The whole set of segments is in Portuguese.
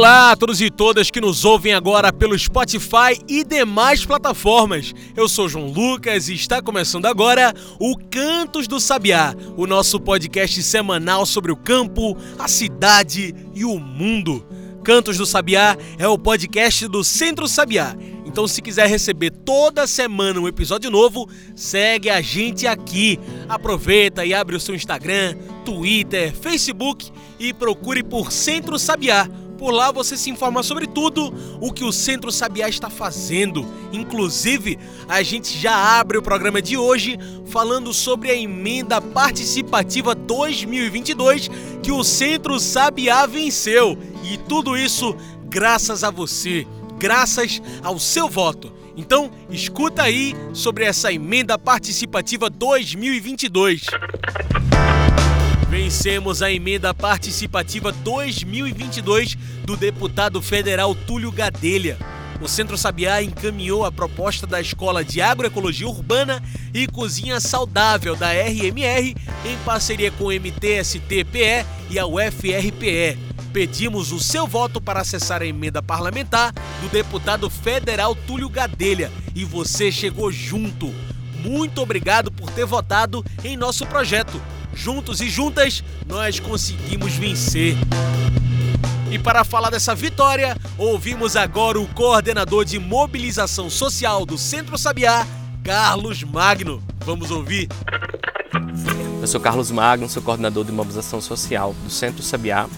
Olá a todos e todas que nos ouvem agora pelo Spotify e demais plataformas. Eu sou João Lucas e está começando agora o Cantos do Sabiá, o nosso podcast semanal sobre o campo, a cidade e o mundo. Cantos do Sabiá é o podcast do Centro Sabiá. Então, se quiser receber toda semana um episódio novo, segue a gente aqui. Aproveita e abre o seu Instagram, Twitter, Facebook e procure por Centro Sabiá por lá você se informa sobre tudo o que o Centro Sabiá está fazendo. Inclusive, a gente já abre o programa de hoje falando sobre a emenda participativa 2022 que o Centro Sabiá venceu. E tudo isso graças a você, graças ao seu voto. Então, escuta aí sobre essa emenda participativa 2022. Vencemos a emenda participativa 2022 do deputado federal Túlio Gadelha. O Centro Sabiá encaminhou a proposta da Escola de Agroecologia Urbana e Cozinha Saudável da RMR em parceria com o MTST-PE e a UFRPE. Pedimos o seu voto para acessar a emenda parlamentar do deputado federal Túlio Gadelha e você chegou junto. Muito obrigado por ter votado em nosso projeto. Juntos e juntas, nós conseguimos vencer. E para falar dessa vitória, ouvimos agora o coordenador de mobilização social do Centro Sabiá, Carlos Magno. Vamos ouvir. Eu sou Carlos Magno, sou coordenador de mobilização social do Centro Sabiá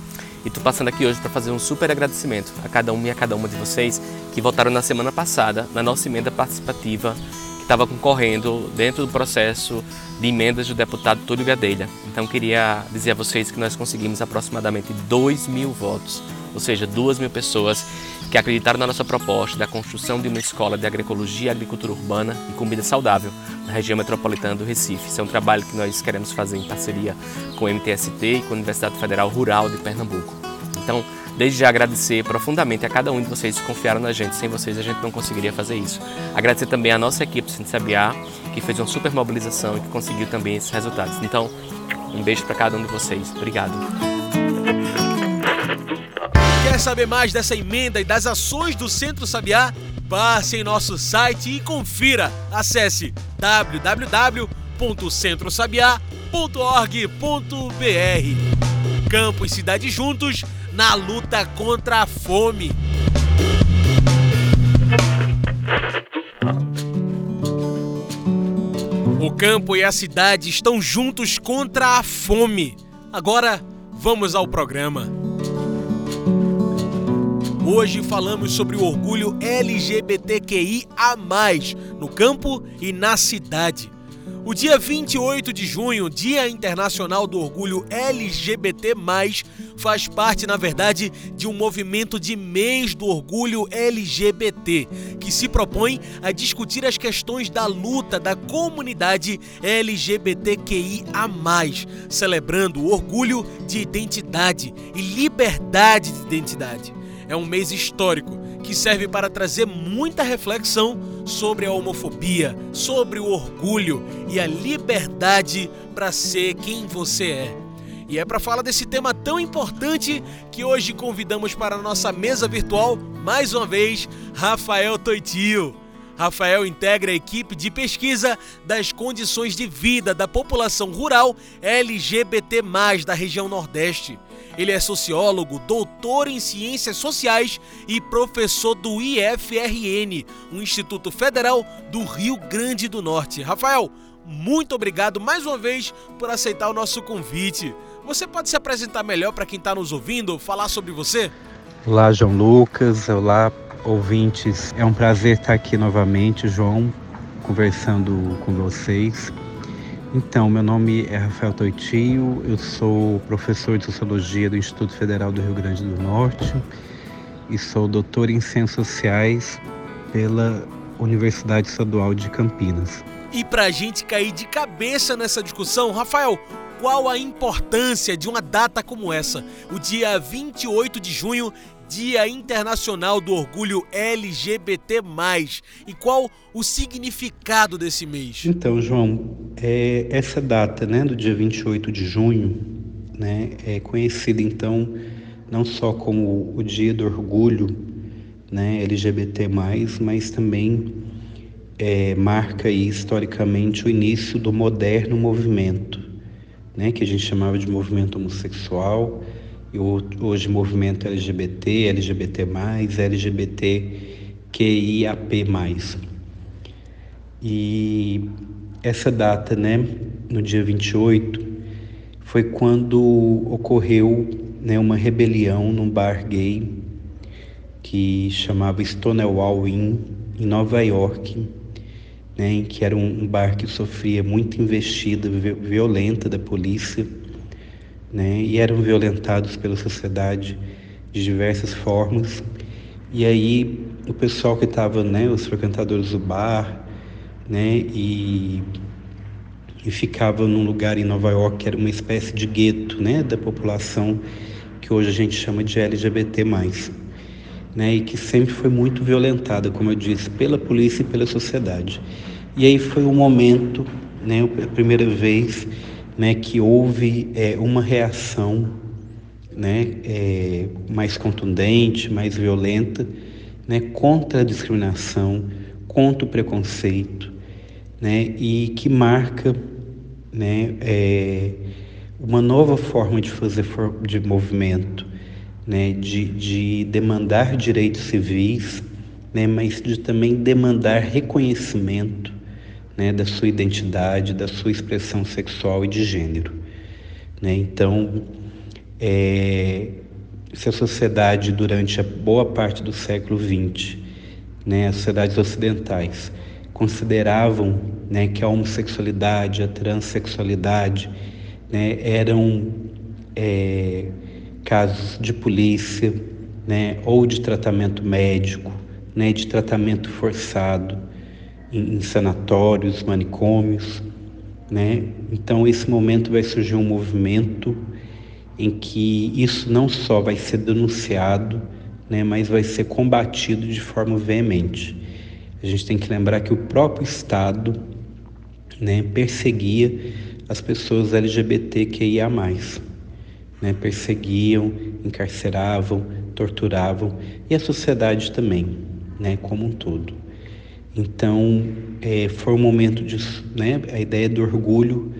e estou passando aqui hoje para fazer um super agradecimento a cada um e a cada uma de vocês que votaram na semana passada na nossa emenda participativa que estava concorrendo dentro do processo de emendas do deputado Túlio Gadelha. Então queria dizer a vocês que nós conseguimos aproximadamente 2 mil votos, ou seja, 2 mil pessoas que acreditaram na nossa proposta da construção de uma escola de agroecologia, agricultura urbana e comida saudável na região metropolitana do Recife. Isso é um trabalho que nós queremos fazer em parceria com o MTST e com a Universidade Federal Rural de Pernambuco. Então, Desde já agradecer profundamente a cada um de vocês que confiaram na gente. Sem vocês a gente não conseguiria fazer isso. Agradecer também a nossa equipe do Sabiá, que fez uma super mobilização e que conseguiu também esses resultados. Então, um beijo para cada um de vocês. Obrigado. Quer saber mais dessa emenda e das ações do Centro Sabiá? Passe em nosso site e confira. Acesse www.centrosabiá.org.br. Campo e cidade juntos na luta contra a fome. O campo e a cidade estão juntos contra a fome. Agora, vamos ao programa. Hoje falamos sobre o orgulho LGBTQIA, no campo e na cidade. O dia 28 de junho, Dia Internacional do Orgulho LGBT, faz parte, na verdade, de um movimento de mês do orgulho LGBT, que se propõe a discutir as questões da luta da comunidade LGBTQIA, celebrando o orgulho de identidade e liberdade de identidade. É um mês histórico que serve para trazer muita reflexão sobre a homofobia, sobre o orgulho e a liberdade para ser quem você é. E é para falar desse tema tão importante que hoje convidamos para a nossa mesa virtual, mais uma vez, Rafael Toitio. Rafael integra a equipe de pesquisa das condições de vida da população rural LGBT, da região Nordeste. Ele é sociólogo, doutor em ciências sociais e professor do IFRN, um Instituto Federal do Rio Grande do Norte. Rafael, muito obrigado mais uma vez por aceitar o nosso convite. Você pode se apresentar melhor para quem está nos ouvindo, falar sobre você? Olá, João Lucas. Olá, ouvintes. É um prazer estar aqui novamente, João, conversando com vocês. Então, meu nome é Rafael Toitinho, eu sou professor de Sociologia do Instituto Federal do Rio Grande do Norte e sou doutor em Ciências Sociais pela Universidade Estadual de Campinas. E para a gente cair de cabeça nessa discussão, Rafael, qual a importância de uma data como essa, o dia 28 de junho, Dia Internacional do Orgulho LGBT+, e qual o significado desse mês? Então, João, é, essa data, né, do dia 28 de junho, né, é conhecida então não só como o Dia do Orgulho, né, LGBT+, mas também é, marca aí, historicamente o início do moderno movimento, né, que a gente chamava de movimento homossexual, hoje movimento LGBT, LGBT+, LGBTQIAP+. E essa data, né, no dia 28, foi quando ocorreu né, uma rebelião num bar gay que chamava Stonewall Inn, em Nova York, né, que era um bar que sofria muita investida violenta da polícia né, e eram violentados pela sociedade de diversas formas. E aí o pessoal que estava, né, os frequentadores do bar, né, e, e ficava num lugar em Nova York que era uma espécie de gueto, né, da população que hoje a gente chama de LGBT+, né, e que sempre foi muito violentada, como eu disse, pela polícia e pela sociedade. E aí foi um momento, né, a primeira vez né, que houve é, uma reação né, é, mais contundente, mais violenta, né, contra a discriminação, contra o preconceito, né, e que marca né, é, uma nova forma de fazer de movimento, né, de, de demandar direitos civis, né, mas de também demandar reconhecimento né, da sua identidade, da sua expressão sexual e de gênero. Né? Então, é, se a sociedade, durante a boa parte do século XX, né, as sociedades ocidentais, consideravam né, que a homossexualidade, a transexualidade né, eram é, casos de polícia né, ou de tratamento médico, né, de tratamento forçado, em, sanatórios, manicômios, né? Então esse momento vai surgir um movimento em que isso não só vai ser denunciado, né, mas vai ser combatido de forma veemente. A gente tem que lembrar que o próprio Estado né, perseguia as pessoas LGBTQIA+. Né, perseguiam, encarceravam, torturavam, e a sociedade também, né, como um todo. Então, é, foi um momento de, né, a ideia do orgulho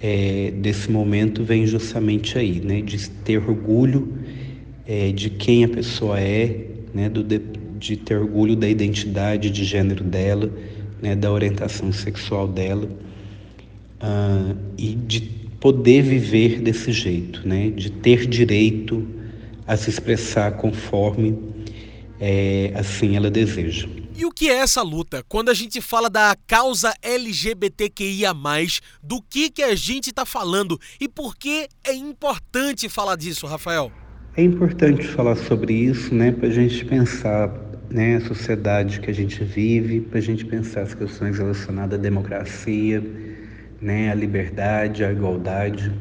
é, desse momento vem justamente aí, né, de ter orgulho é, de quem a pessoa é, né, do, de, de, ter orgulho da identidade de gênero dela, né, da orientação sexual dela uh, e de poder viver desse jeito, né, de ter direito a se expressar conforme é, assim ela deseja. E o que é essa luta? Quando a gente fala da causa LGBTQIA, do que, que a gente está falando e por que é importante falar disso, Rafael? É importante falar sobre isso, né, para a gente pensar né, a sociedade que a gente vive, para a gente pensar as questões relacionadas à democracia, né, à liberdade, à igualdade.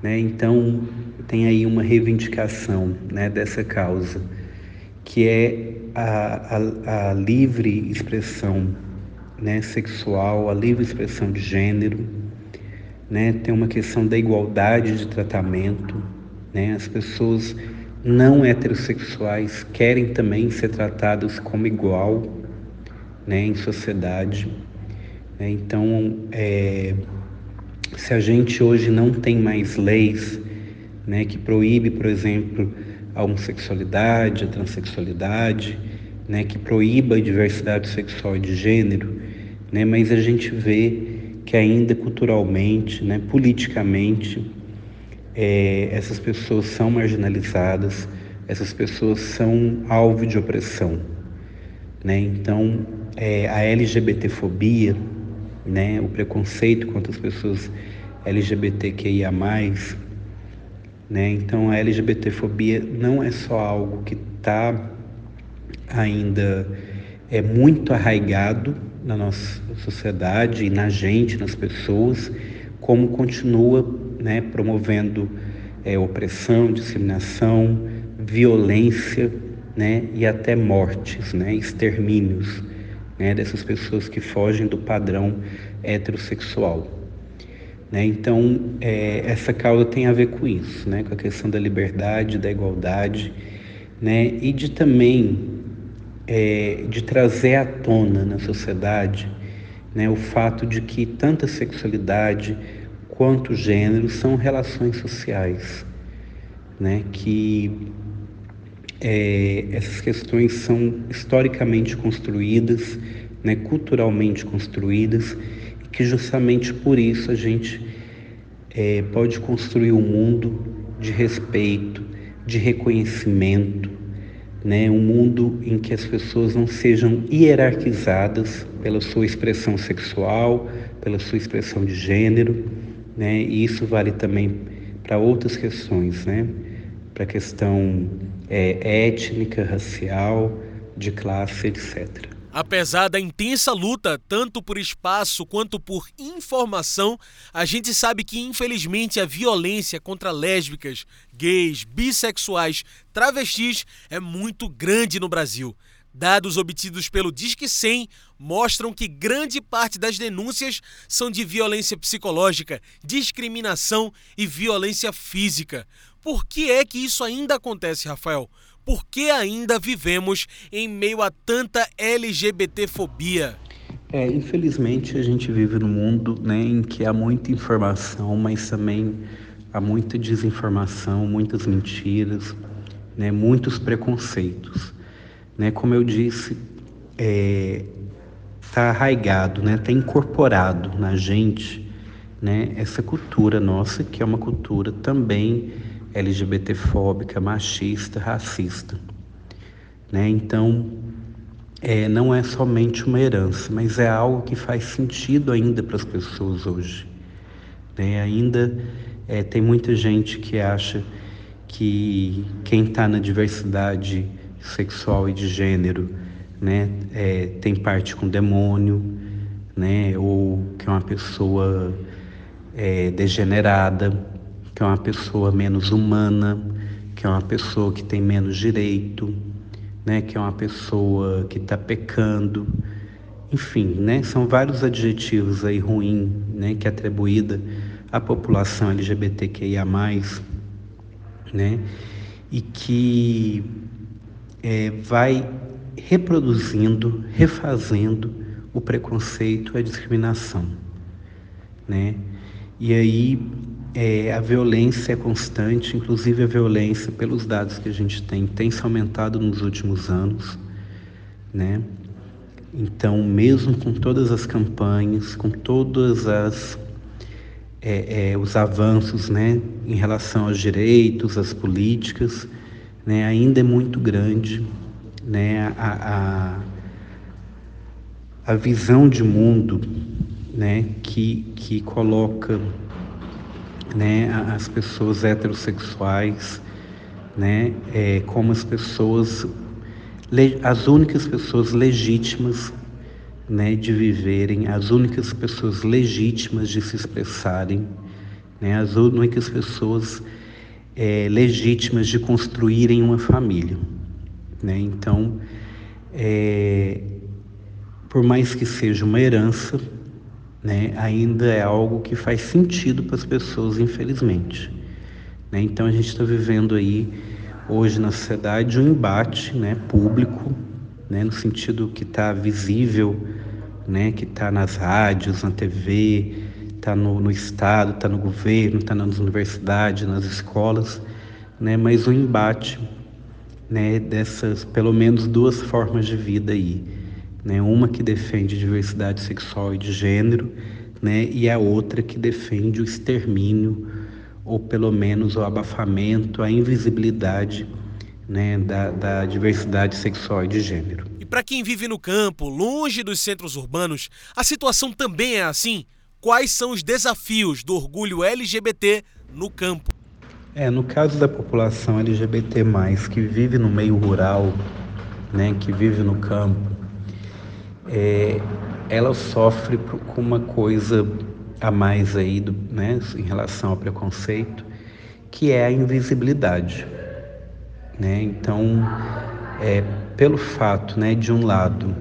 Né? Então, tem aí uma reivindicação né, dessa causa que é a, a, a livre expressão né, sexual, a livre expressão de gênero, né, tem uma questão da igualdade de tratamento, né, as pessoas não heterossexuais querem também ser tratadas como igual né, em sociedade. Né, então, é, se a gente hoje não tem mais leis né, que proíbe, por exemplo, a homossexualidade, a transexualidade, né, que proíba a diversidade sexual e de gênero, né, mas a gente vê que ainda culturalmente, né, politicamente, é, essas pessoas são marginalizadas, essas pessoas são alvo de opressão. Né? Então, é, a LGBTfobia, né, o preconceito contra as pessoas LGBTQIA+, né? Então a LGBTfobia não é só algo que está ainda é muito arraigado na nossa sociedade e na gente, nas pessoas, como continua né, promovendo é, opressão, discriminação, violência né, e até mortes, né, extermínios né, dessas pessoas que fogem do padrão heterossexual. Né? Então, é, essa causa tem a ver com isso, né, com a questão da liberdade, da igualdade, né, e de também é, de trazer à tona na sociedade né, o fato de que tanto a sexualidade quanto o gênero são relações sociais, né, que é, essas questões são historicamente construídas, né, culturalmente construídas, que justamente por isso a gente é, pode construir um mundo de respeito, de reconhecimento, né, um mundo em que as pessoas não sejam hierarquizadas pela sua expressão sexual, pela sua expressão de gênero, né, e isso vale também para outras questões, né, para a questão é, étnica, racial, de classe, etc. Apesar da intensa luta, tanto por espaço quanto por informação, a gente sabe que infelizmente a violência contra lésbicas, gays, bissexuais, travestis é muito grande no Brasil. Dados obtidos pelo Disque 100 mostram que grande parte das denúncias são de violência psicológica, discriminação e violência física. Por que é que isso ainda acontece, Rafael? Por que ainda vivemos em meio a tanta LGBTfobia? É, infelizmente a gente vive num mundo né, em que há muita informação, mas também há muita desinformação, muitas mentiras, né, muitos preconceitos. Né? Como eu disse, está é, tá arraigado, está né, tá incorporado na gente né, essa cultura nossa, que é uma cultura também LGBTfóbica, machista, racista. Né? Então, é, não é somente uma herança, mas é algo que faz sentido ainda para as pessoas hoje. Né? Ainda é, tem muita gente que acha que quem está na diversidade sexual e de gênero né, é, tem parte com demônio, né, ou que é uma pessoa é, degenerada que é uma pessoa menos humana, que é uma pessoa que tem menos direito, né, que é uma pessoa que está pecando, enfim, né, são vários adjetivos aí ruins, né, que é atribuída à população LGBTQIA+, né, e que é, vai reproduzindo, refazendo o preconceito, a discriminação, né, e aí é, a violência é constante, inclusive a violência, pelos dados que a gente tem, tem se aumentado nos últimos anos, né? Então, mesmo com todas as campanhas, com todas as é, é, os avanços, né, em relação aos direitos, às políticas, né, ainda é muito grande, né, a, a, a visão de mundo, né, que que coloca né, as pessoas heterossexuais, né, é, como as pessoas, as únicas pessoas legítimas né, de viverem, as únicas pessoas legítimas de se expressarem, né, as únicas pessoas é, legítimas de construírem uma família. Né? Então, é, por mais que seja uma herança, né, ainda é algo que faz sentido para as pessoas, infelizmente. Né? Então a gente está vivendo aí hoje na sociedade um embate né, público, né, no sentido que está visível, né, que está nas rádios, na TV, está no, no Estado, está no governo, está nas universidades, nas escolas, né, mas o embate né, dessas, pelo menos duas formas de vida aí, né? Uma que defende diversidade sexual e de gênero, né? E a outra que defende o extermínio ou pelo menos o abafamento, a invisibilidade, né? da, da diversidade sexual e de gênero. E para quem vive no campo, longe dos centros urbanos, a situação também é assim. Quais são os desafios do orgulho LGBT no campo? É, no caso da população LGBT+, que vive no meio rural, né, que vive no campo, é, ela sofre com uma coisa a mais aí do, né, em relação ao preconceito, que é a invisibilidade. Né? Então, é, pelo fato, né, de um lado,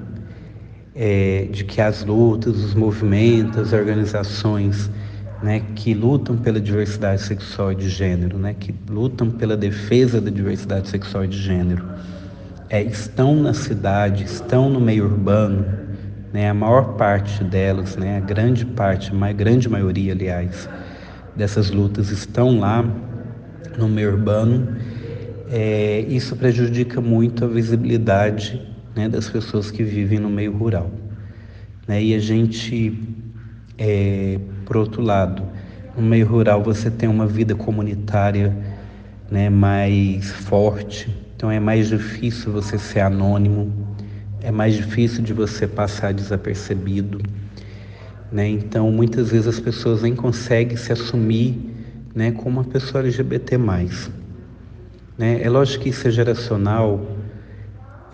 é, de que as lutas, os movimentos, as organizações né, que lutam pela diversidade sexual e de gênero, né, que lutam pela defesa da diversidade sexual e de gênero, é, estão na cidade, estão no meio urbano, né, a maior parte delas, né, a grande parte, a grande maioria, aliás, dessas lutas estão lá no meio urbano, é, isso prejudica muito a visibilidade né, das pessoas que vivem no meio rural. Né? E a gente, é, por outro lado, no meio rural você tem uma vida comunitária né, mais forte, então é mais difícil você ser anônimo, é mais difícil de você passar desapercebido. Né? Então, muitas vezes as pessoas nem conseguem se assumir né, como uma pessoa LGBT. Né? É lógico que isso é geracional,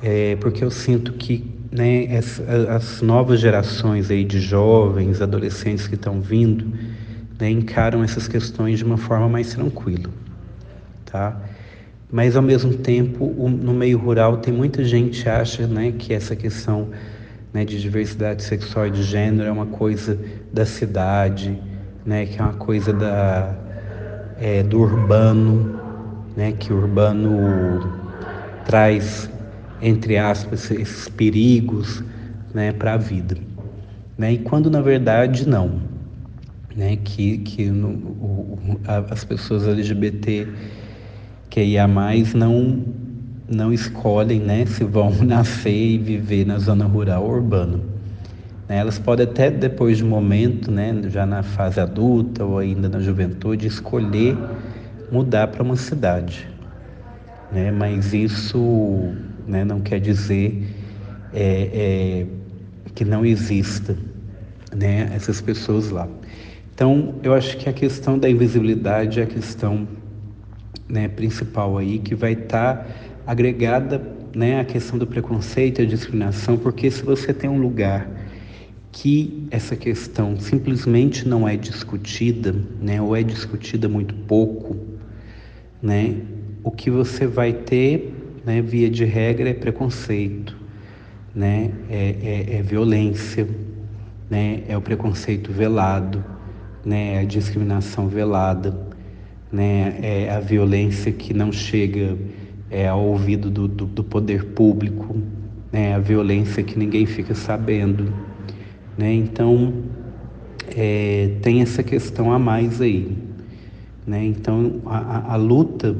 é, porque eu sinto que né, as, as, novas gerações aí de jovens, adolescentes que estão vindo, né, encaram essas questões de uma forma mais tranquila, tá? Mas ao mesmo tempo, o, no meio rural tem muita gente que acha, né, que essa questão né, de diversidade sexual e de gênero é uma coisa da cidade, né, que é uma coisa da, é, do urbano, né, que o urbano traz, entre aspas, esses perigos né, para a vida. Né, e quando na verdade não. Né, que que no, o, as pessoas LGBT que ia mais não não escolhem né, se vão nascer e viver na zona rural ou urbana. Né, elas podem até depois de um momento, né, já na fase adulta ou ainda na juventude, escolher mudar para uma cidade. Né? Mas isso né, não quer dizer é, é, que não exista né, essas pessoas lá. Então, eu acho que a questão da invisibilidade é a questão né, principal aí, que vai estar tá agregada né, à questão do preconceito e a discriminação, porque se você tem um lugar que essa questão simplesmente não é discutida, né, ou é discutida muito pouco, né? O que você vai ter, né, via de regra, é preconceito, né? É, é, é violência, né? É o preconceito velado, né? É a discriminação velada, né? É a violência que não chega é, ao ouvido do, do, do poder público, né? A violência que ninguém fica sabendo, né? Então é, tem essa questão a mais aí, né? Então, a, a luta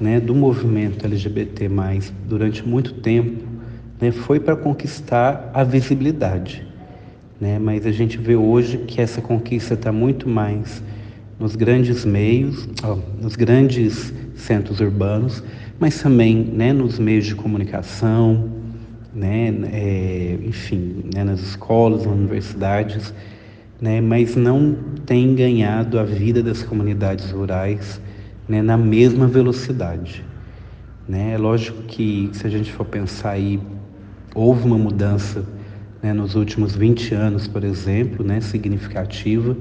né, do movimento LGBT+, durante muito tempo, né, foi para conquistar a visibilidade. Né? Mas a gente vê hoje que essa conquista está muito mais nos grandes meios, ó, nos grandes centros urbanos, mas também né, nos meios de comunicação, né, é, enfim, né, nas escolas, nas universidades, né, mas não tem ganhado a vida das comunidades rurais né, na mesma velocidade. Né? É lógico que, se a gente for pensar aí, houve uma mudança né, nos últimos 20 anos, por exemplo, né, significativa,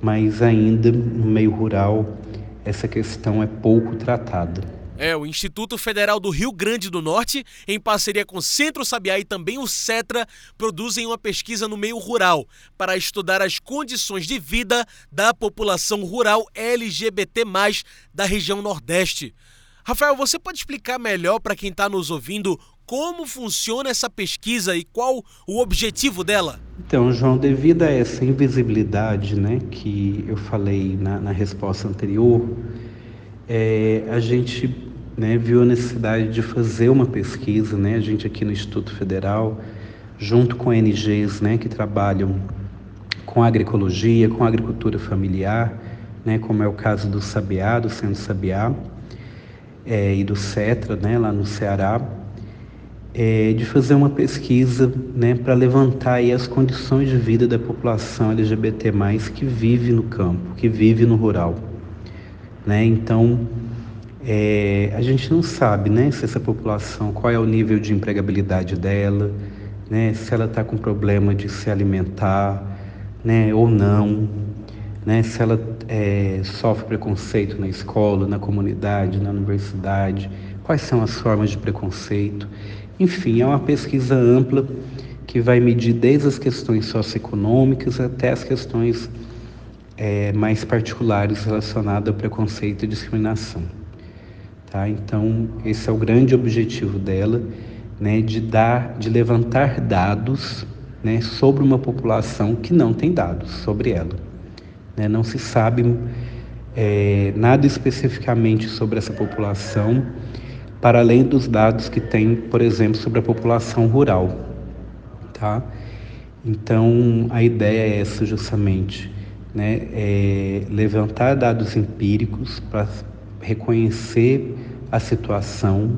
mas ainda no meio rural essa questão é pouco tratada. É, o Instituto Federal do Rio Grande do Norte, em parceria com o Centro Sabiá e também o CETRA, produzem uma pesquisa no meio rural para estudar as condições de vida da população rural LGBT, da região Nordeste. Rafael, você pode explicar melhor para quem está nos ouvindo como funciona essa pesquisa e qual o objetivo dela? Então, João, devido a essa invisibilidade né, que eu falei na, na resposta anterior, é, a gente né, viu a necessidade de fazer uma pesquisa, né, a gente aqui no Instituto Federal, junto com ONGs né, que trabalham com agroecologia, com agricultura familiar, né, como é o caso do Sabiá, do Centro Sabiá, é, e do CETRA, né, lá no Ceará, é, de fazer uma pesquisa né, para levantar aí as condições de vida da população LGBT+, que vive no campo, que vive no rural. Né? Então, é, a gente não sabe, né, se essa população, qual é o nível de empregabilidade dela, né, se ela está com problema de se alimentar, né, ou não, né, se ela é, sofre preconceito na escola, na comunidade, na universidade, quais são as formas de preconceito. Enfim, é uma pesquisa ampla que vai medir desde as questões socioeconômicas até as questões é, mais particulares relacionadas ao preconceito e discriminação. Tá? Então, esse é o grande objetivo dela, né, de dar, de levantar dados né, sobre uma população que não tem dados sobre ela. Né? Não se sabe é, nada especificamente sobre essa população, para além dos dados que tem, por exemplo, sobre a população rural. Tá? Então, a ideia é essa justamente, né? É levantar dados empíricos para reconhecer a situação,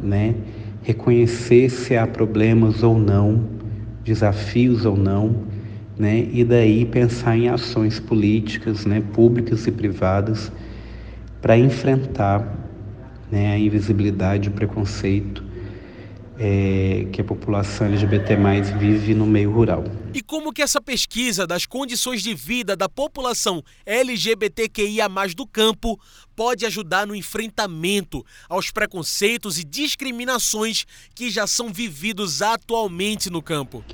né? reconhecer se há problemas ou não, desafios ou não, né? e daí pensar em ações políticas, né? públicas e privadas, para enfrentar né? a invisibilidade, o preconceito é, que a população LGBT vive no meio rural. E como que essa pesquisa das condições de vida da população LGBTQIA+ do campo pode ajudar no enfrentamento aos preconceitos e discriminações que já são vividos atualmente no campo?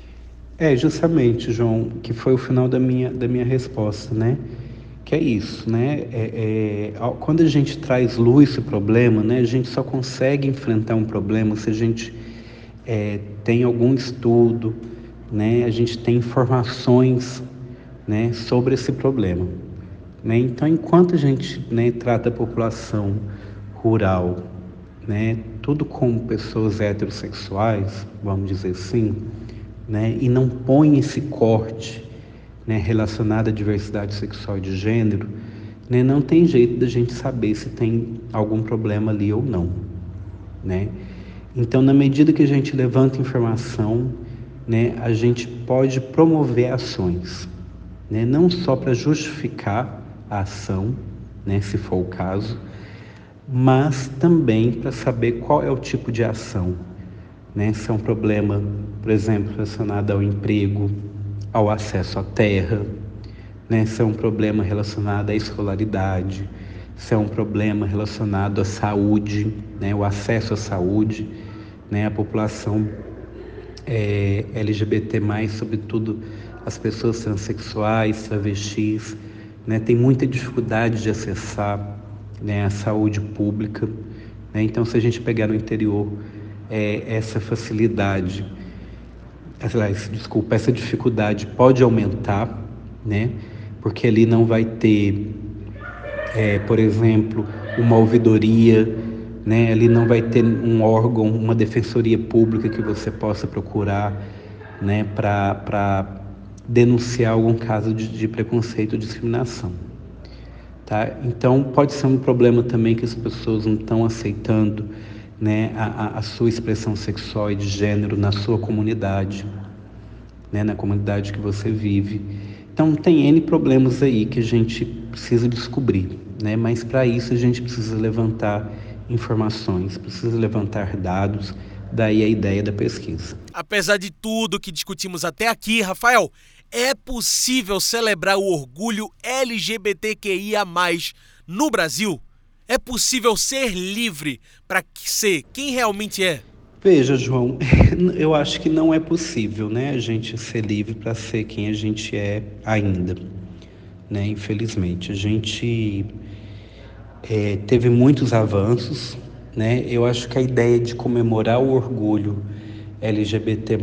É, justamente, João, que foi o final da minha, da minha resposta, né? Que é isso, né? É, é, quando a gente traz luz esse problema, né? A gente só consegue enfrentar um problema se a gente é, tem algum estudo, né? A gente tem informações, né? Sobre esse problema, né? Então, enquanto a gente né, trata a população rural, né? Tudo como pessoas heterossexuais, vamos dizer assim, né? E não põe esse corte, né? Relacionado à diversidade sexual e de gênero, né? Não tem jeito da gente saber se tem algum problema ali ou não, né? Então, na medida que a gente levanta informação, né, a gente pode promover ações, né, não só para justificar a ação, né, se for o caso, mas também para saber qual é o tipo de ação. Né, se é um problema, por exemplo, relacionado ao emprego, ao acesso à terra, né, se é um problema relacionado à escolaridade, se é um problema relacionado à saúde, né, o acesso à saúde né, a população é, LGBT+, sobretudo as pessoas transexuais, travestis, né, tem muita dificuldade de acessar né, a saúde pública. Né? Então, se a gente pegar no interior é, essa facilidade, aliás, desculpa, essa dificuldade pode aumentar, né? porque ali não vai ter, é, por exemplo, uma ouvidoria né? Ali não vai ter um órgão, uma defensoria pública que você possa procurar, né? Para denunciar algum caso de, de preconceito ou discriminação. Tá? Então pode ser um problema também que as pessoas não estão aceitando né, a, a, sua expressão sexual e de gênero na sua comunidade, né, na comunidade que você vive. Então tem N problemas aí que a gente precisa descobrir, né? mas para isso a gente precisa levantar informações, precisa levantar dados, daí a ideia da pesquisa. Apesar de tudo que discutimos até aqui, Rafael, é possível celebrar o orgulho LGBTQIA+ no Brasil? É possível ser livre para ser quem realmente é? Veja, João, eu acho que não é possível, né, a gente ser livre para ser quem a gente é ainda, né? Infelizmente, a gente é, teve muitos avanços, né? Eu acho que a ideia de comemorar o orgulho LGBT+,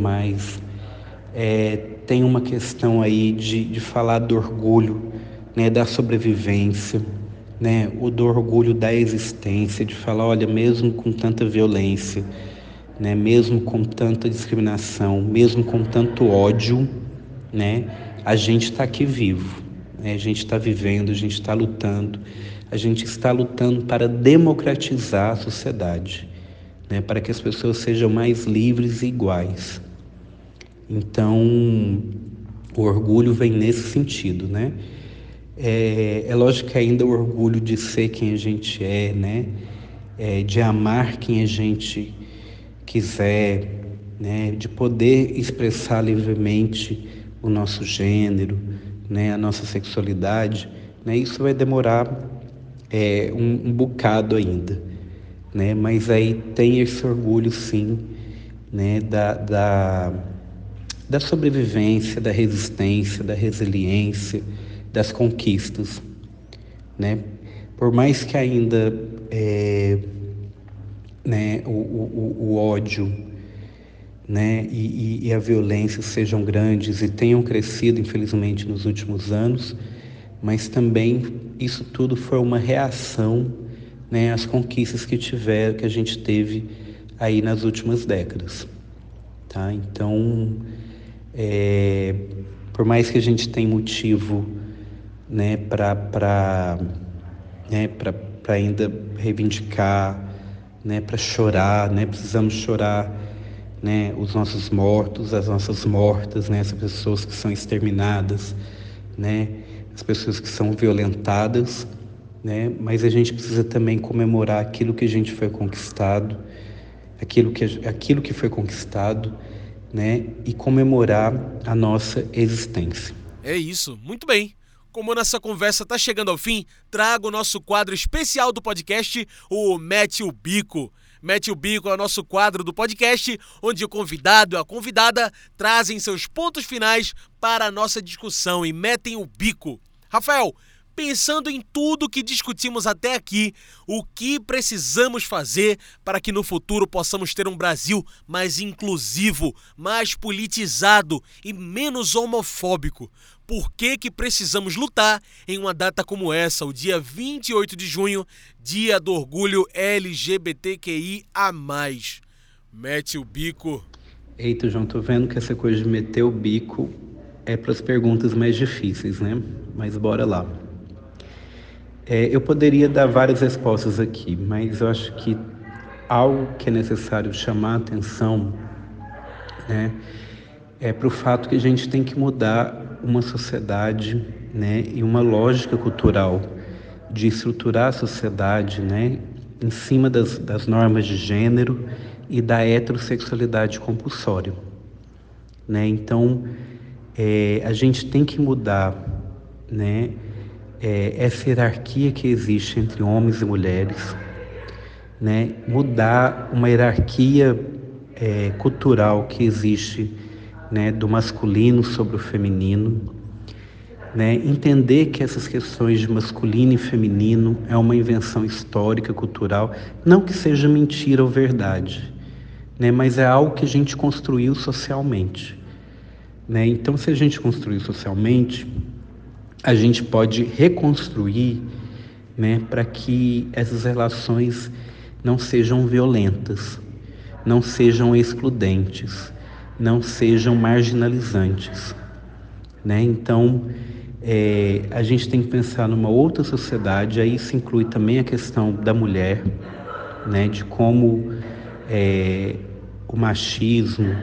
é, tem uma questão aí de, de falar do orgulho, né, da sobrevivência, né, o do orgulho da existência, de falar, olha, mesmo com tanta violência, né, mesmo com tanta discriminação, mesmo com tanto ódio, né, a gente está aqui vivo, né, a gente está vivendo, a gente está lutando, a gente está lutando para democratizar a sociedade, né, para que as pessoas sejam mais livres e iguais. Então, o orgulho vem nesse sentido, né? É, é lógico que ainda o orgulho de ser quem a gente é, né? É, de amar quem a gente quiser, né? De poder expressar livremente o nosso gênero, né, a nossa sexualidade, né, isso vai demorar é, um, um bocado ainda, né, mas aí tem esse orgulho sim, né, da, da, da sobrevivência, da resistência, da resiliência, das conquistas, né, por mais que ainda é, né, o, o, o ódio né, e, e, a violência sejam grandes e tenham crescido, infelizmente, nos últimos anos, mas também isso tudo foi uma reação né, às conquistas que tiver, que a gente teve aí nas últimas décadas. Tá? Então, é, por mais que a gente tenha motivo né, para né, ainda reivindicar, né, para chorar, né, precisamos chorar né, os nossos mortos, as nossas mortas, né, as pessoas que são exterminadas, né, as pessoas que são violentadas, né, mas a gente precisa também comemorar aquilo que a gente foi conquistado, aquilo que, aquilo que foi conquistado, né, e comemorar a nossa existência. É isso, muito bem. Como nossa conversa está chegando ao fim, trago o nosso quadro especial do podcast, o Mete o Bico. Mete o Bico é o nosso quadro do podcast, onde o convidado e a convidada trazem seus pontos finais para a nossa discussão e metem o bico. Rafael, pensando em tudo que discutimos até aqui, o que precisamos fazer para que no futuro possamos ter um Brasil mais inclusivo, mais politizado e menos homofóbico? por que, que precisamos lutar em uma data como essa, o dia 28 de junho, dia do orgulho LGBTQI a mais. Mete o bico. Eita, João, tô vendo que essa coisa de meter o bico é para as perguntas mais difíceis, né? Mas bora lá. É, eu poderia dar várias respostas aqui, mas eu acho que algo que é necessário chamar a atenção né, é para o fato que a gente tem que mudar uma sociedade né, e uma lógica cultural de estruturar a sociedade né, em cima das, das normas de gênero e da heterossexualidade compulsória. Né? Então, é, a gente tem que mudar né, é, essa hierarquia que existe entre homens e mulheres, né? mudar uma hierarquia é, cultural que existe né, do masculino sobre o feminino, né, entender que essas questões de masculino e feminino é uma invenção histórica, cultural, não que seja mentira ou verdade, né, mas é algo que a gente construiu socialmente. Né? Então, se a gente construiu socialmente, a gente pode reconstruir né, para que essas relações não sejam violentas, não sejam excludentes, não sejam marginalizantes. Né? Então, é, a gente tem que pensar numa outra sociedade, aí isso inclui também a questão da mulher, né? de como é, o machismo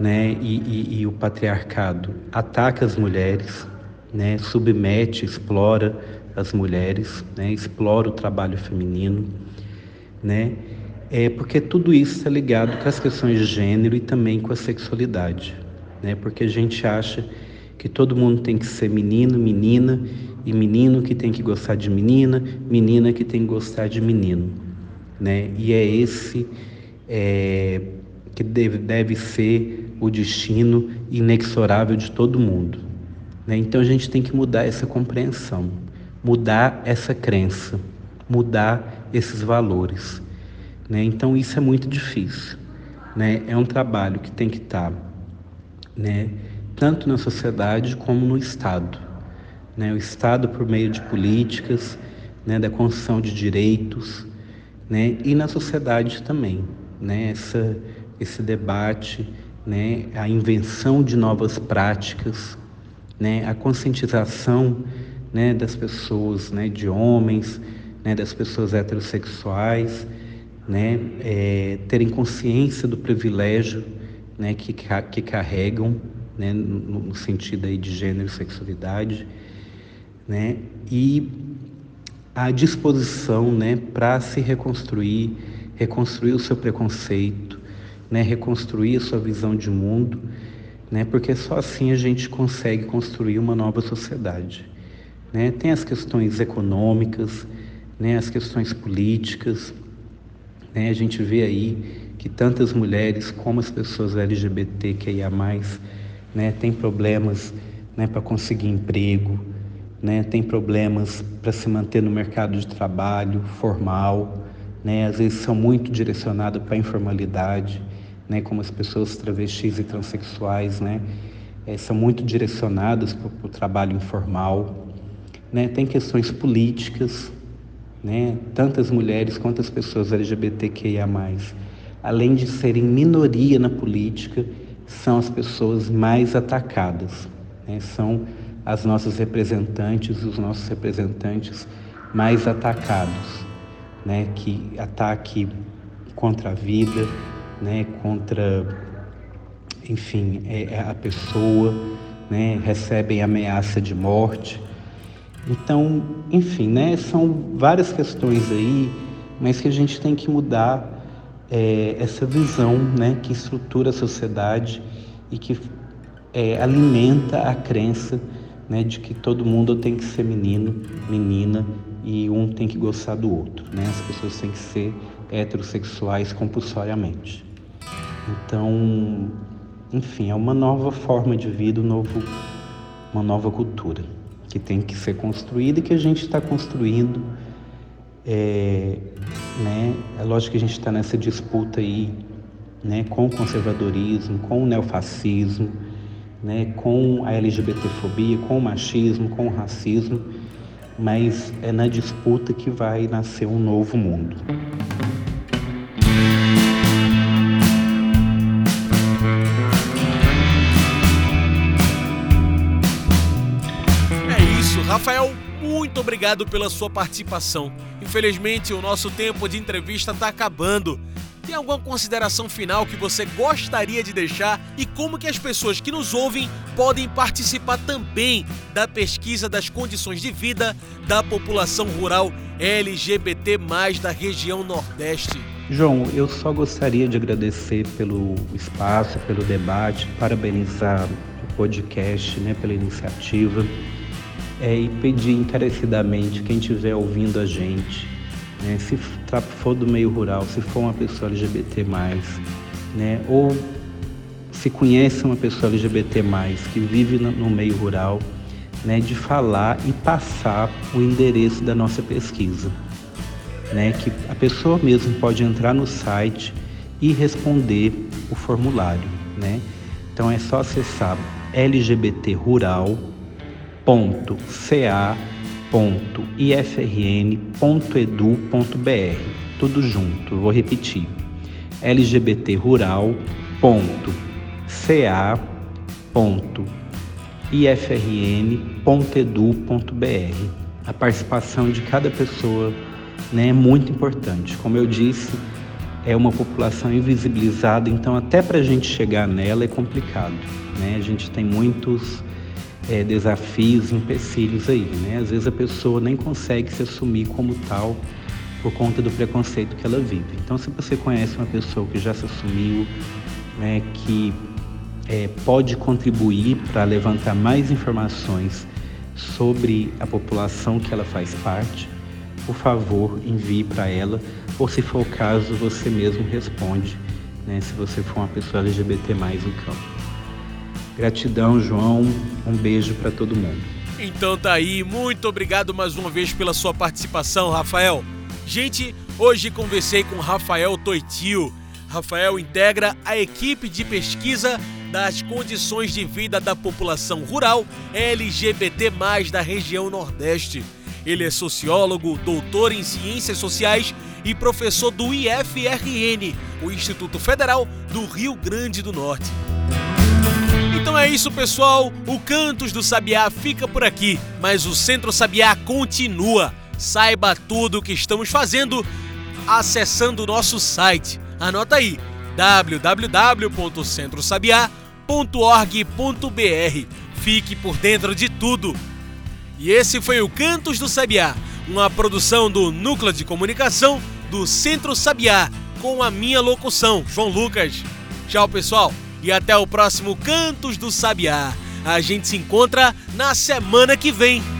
né? E, e, e, o patriarcado ataca as mulheres, né? submete, explora as mulheres, né? explora o trabalho feminino. Né? É porque tudo isso está ligado com as questões de gênero e também com a sexualidade, né? Porque a gente acha que todo mundo tem que ser menino, menina, e menino que tem que gostar de menina, menina que tem que gostar de menino, né? E é esse é, que deve, deve ser o destino inexorável de todo mundo. Né? Então a gente tem que mudar essa compreensão, mudar essa crença, mudar esses valores. Né? Então isso é muito difícil. Né? É um trabalho que tem que estar né, tanto na sociedade como no Estado. Né? O Estado por meio de políticas, né, da construção de direitos, e na sociedade também. Essa, esse debate, a invenção de novas práticas, né, a conscientização né, das pessoas, né, de homens, né, das pessoas heterossexuais, né, é, terem consciência do privilégio né, que, que carregam, né, no, sentido aí de gênero e sexualidade, né, e a disposição né, para se reconstruir, reconstruir o seu preconceito, né, reconstruir a sua visão de mundo, né? Porque só assim a gente consegue construir uma nova sociedade, né? Tem as questões econômicas, né? As questões políticas, né? A gente vê aí que tantas mulheres como as pessoas LGBTQIA+, né, tem problemas né, para conseguir emprego, né, tem problemas para se manter no mercado de trabalho formal, né, às vezes são muito direcionadas para a informalidade, né, como as pessoas travestis e transexuais, né, é, são muito direcionadas para o trabalho informal. Né, tem questões políticas, né, tantas mulheres quanto as pessoas LGBTQIA+, além de serem minoria na política, são as pessoas mais atacadas. Né? São as nossas representantes, os nossos representantes mais atacados, né? Que ataque contra a vida, né? Contra, enfim, é, é a pessoa, né? Recebem ameaça de morte. Então, enfim, né? São várias questões aí, mas que a gente tem que mudar é, essa visão né, que estrutura a sociedade e que é, alimenta a crença né, de que todo mundo tem que ser menino, menina e um tem que gostar do outro. Né? As pessoas têm que ser heterossexuais compulsoriamente. Então, enfim, é uma nova forma de vida, um novo, uma nova cultura que tem que ser construída e que a gente está construindo é, né, é lógico que a gente está nessa disputa aí né, com o conservadorismo, com o neofascismo, né, com a LGBTfobia, com o machismo, com o racismo, mas é na disputa que vai nascer um novo mundo. Rafael muito obrigado pela sua participação. Infelizmente, o nosso tempo de entrevista está acabando. Tem alguma consideração final que você gostaria de deixar e como que as pessoas que nos ouvem podem participar também da pesquisa das condições de vida da população rural LGBT+ da região Nordeste? João, eu só gostaria de agradecer pelo espaço, pelo debate, parabenizar o podcast, né, pela iniciativa é, e pedir encarecidamente quem estiver ouvindo a gente, né, se for do meio rural, se for uma pessoa LGBT, né, ou se conhece uma pessoa LGBT, que vive no meio rural, né, de falar e passar o endereço da nossa pesquisa. Né, que a pessoa mesmo pode entrar no site e responder o formulário. Né? Então é só acessar LGBT Rural www.ifrn.edu.br. Tudo junto, vou repetir. lgbtrural.ca.ifrn.edu.br. A participação de cada pessoa né, é muito importante. Como eu disse, é uma população invisibilizada, então até para a gente chegar nela é complicado. Né? A gente tem muitos é, desafios, empecilhos aí, né? Às vezes a pessoa nem consegue se assumir como tal por conta do preconceito que ela vive. Então, se você conhece uma pessoa que já se assumiu, né, que é, pode contribuir para levantar mais informações sobre a população que ela faz parte, por favor, envie para ela, ou se for o caso, você mesmo responde, né, se você for uma pessoa LGBT mais no campo. Gratidão, João. Um beijo para todo mundo. Então tá aí, muito obrigado mais uma vez pela sua participação, Rafael. Gente, hoje conversei com Rafael Toitio. Rafael integra a equipe de pesquisa das condições de vida da população rural LGBT+, da região Nordeste. Ele é sociólogo, doutor em ciências sociais e professor do IFRN, o Instituto Federal do Rio Grande do Norte. Então é isso, pessoal. O Cantos do Sabiá fica por aqui, mas o Centro Sabiá continua. Saiba tudo o que estamos fazendo acessando o nosso site. Anota aí: www.centrosabiá.org.br. Fique por dentro de tudo. E esse foi o Cantos do Sabiá, uma produção do Núcleo de Comunicação do Centro Sabiá, com a minha locução, João Lucas. Tchau, pessoal. E até o próximo Cantos do Sabiá. A gente se encontra na semana que vem.